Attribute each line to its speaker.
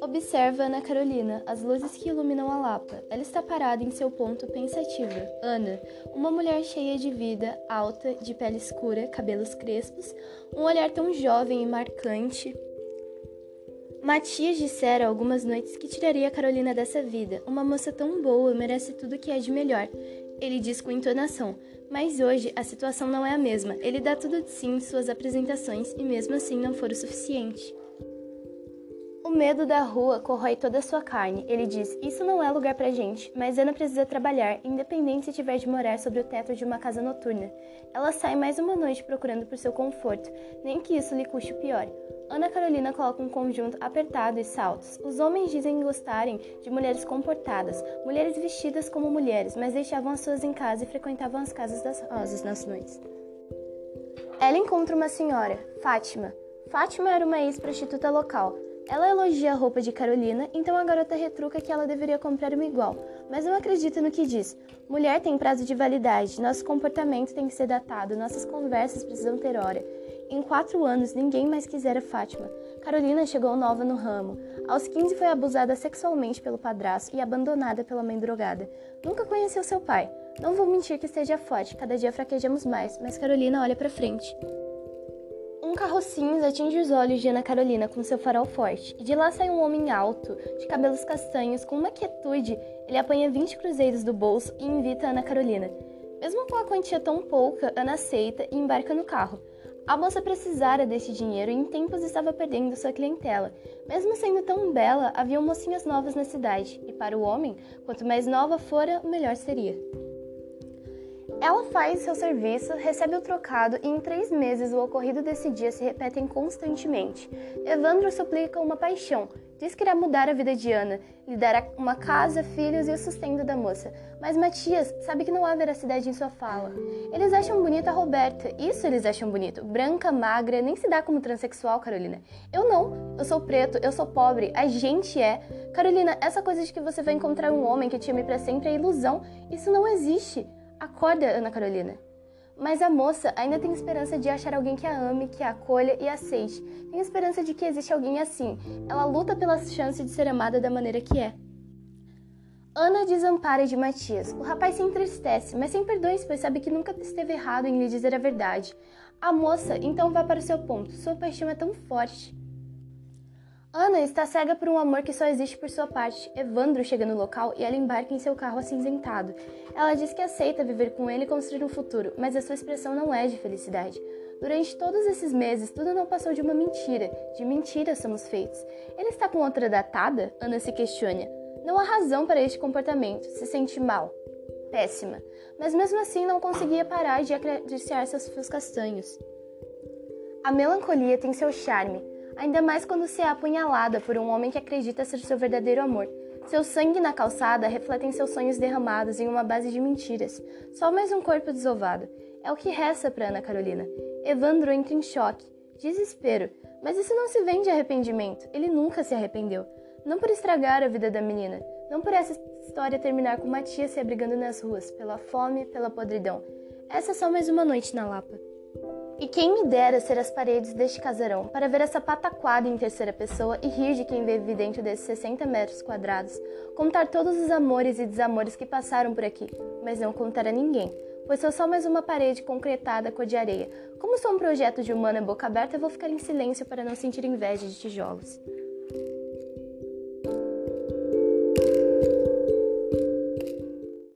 Speaker 1: Observa Ana Carolina, as luzes que iluminam a Lapa. Ela está parada em seu ponto pensativa. Ana, uma mulher cheia de vida, alta, de pele escura, cabelos crespos, um olhar tão jovem e marcante. Matias dissera algumas noites que tiraria a Carolina dessa vida. Uma moça tão boa merece tudo que é de melhor. Ele diz com entonação, mas hoje a situação não é a mesma. Ele dá tudo de si em suas apresentações e mesmo assim não for o suficiente. O medo da rua corrói toda a sua carne. Ele diz: Isso não é lugar pra gente, mas Ana precisa trabalhar, independente se tiver de morar sobre o teto de uma casa noturna. Ela sai mais uma noite procurando por seu conforto, nem que isso lhe custe o pior. Ana Carolina coloca um conjunto apertado e saltos. Os homens dizem gostarem de mulheres comportadas, mulheres vestidas como mulheres, mas deixavam as suas em casa e frequentavam as casas das rosas nas noites. Ela encontra uma senhora, Fátima. Fátima era uma ex-prostituta local. Ela elogia a roupa de Carolina, então a garota retruca que ela deveria comprar uma igual, mas não acredita no que diz. Mulher tem prazo de validade, nosso comportamento tem que ser datado, nossas conversas precisam ter hora. Em quatro anos, ninguém mais quisera Fátima. Carolina chegou nova no ramo. Aos 15 foi abusada sexualmente pelo padrasto e abandonada pela mãe drogada. Nunca conheceu seu pai. Não vou mentir que esteja forte, cada dia fraquejamos mais, mas Carolina olha para frente. Carro cinza atinge os olhos de Ana Carolina com seu farol forte, e de lá sai um homem alto, de cabelos castanhos, com uma quietude. Ele apanha 20 cruzeiros do bolso e invita Ana Carolina. Mesmo com a quantia tão pouca, Ana aceita e embarca no carro. A moça precisara desse dinheiro e em tempos estava perdendo sua clientela. Mesmo sendo tão bela, havia mocinhas novas na cidade, e para o homem, quanto mais nova fora, melhor seria. Ela faz seu serviço, recebe o trocado e em três meses o ocorrido desse dia se repetem constantemente. Evandro suplica uma paixão, diz que irá mudar a vida de Ana, lhe dará uma casa, filhos e o sustento da moça. Mas Matias sabe que não há veracidade em sua fala. Eles acham bonita a Roberta, isso eles acham bonito. Branca, magra, nem se dá como transexual, Carolina. Eu não, eu sou preto, eu sou pobre, a gente é. Carolina, essa coisa de que você vai encontrar um homem que te ame para sempre é ilusão, isso não existe. Acorda, Ana Carolina. Mas a moça ainda tem esperança de achar alguém que a ame, que a acolha e aceite. Tem esperança de que existe alguém assim. Ela luta pela chance de ser amada da maneira que é. Ana desampara de Matias. O rapaz se entristece, mas sem perdões, pois sabe que nunca esteve errado em lhe dizer a verdade. A moça então vai para o seu ponto. Sua paixão é tão forte. Ana está cega por um amor que só existe por sua parte. Evandro chega no local e ela embarca em seu carro acinzentado. Ela diz que aceita viver com ele e construir um futuro, mas a sua expressão não é de felicidade. Durante todos esses meses, tudo não passou de uma mentira. De mentira somos feitos. Ele está com outra datada? Ana se questiona. Não há razão para este comportamento. Se sente mal. Péssima. Mas mesmo assim não conseguia parar de acariciar seus fios castanhos. A melancolia tem seu charme ainda mais quando se é apunhalada por um homem que acredita ser seu verdadeiro amor. Seu sangue na calçada refletem seus sonhos derramados em uma base de mentiras. Só mais um corpo desovado. É o que resta para Ana Carolina. Evandro entra em choque, desespero, mas isso não se vende arrependimento. Ele nunca se arrependeu. Não por estragar a vida da menina, não por essa história terminar com Matias se abrigando nas ruas, pela fome, pela podridão. Essa é só mais uma noite na Lapa. E quem me dera ser as paredes deste casarão para ver essa pataquada em terceira pessoa e rir de quem vive dentro desses 60 metros quadrados, contar todos os amores e desamores que passaram por aqui, mas não contar a ninguém, pois sou só mais uma parede concretada cor de areia. Como sou um projeto de humana boca aberta, vou ficar em silêncio para não sentir inveja de tijolos.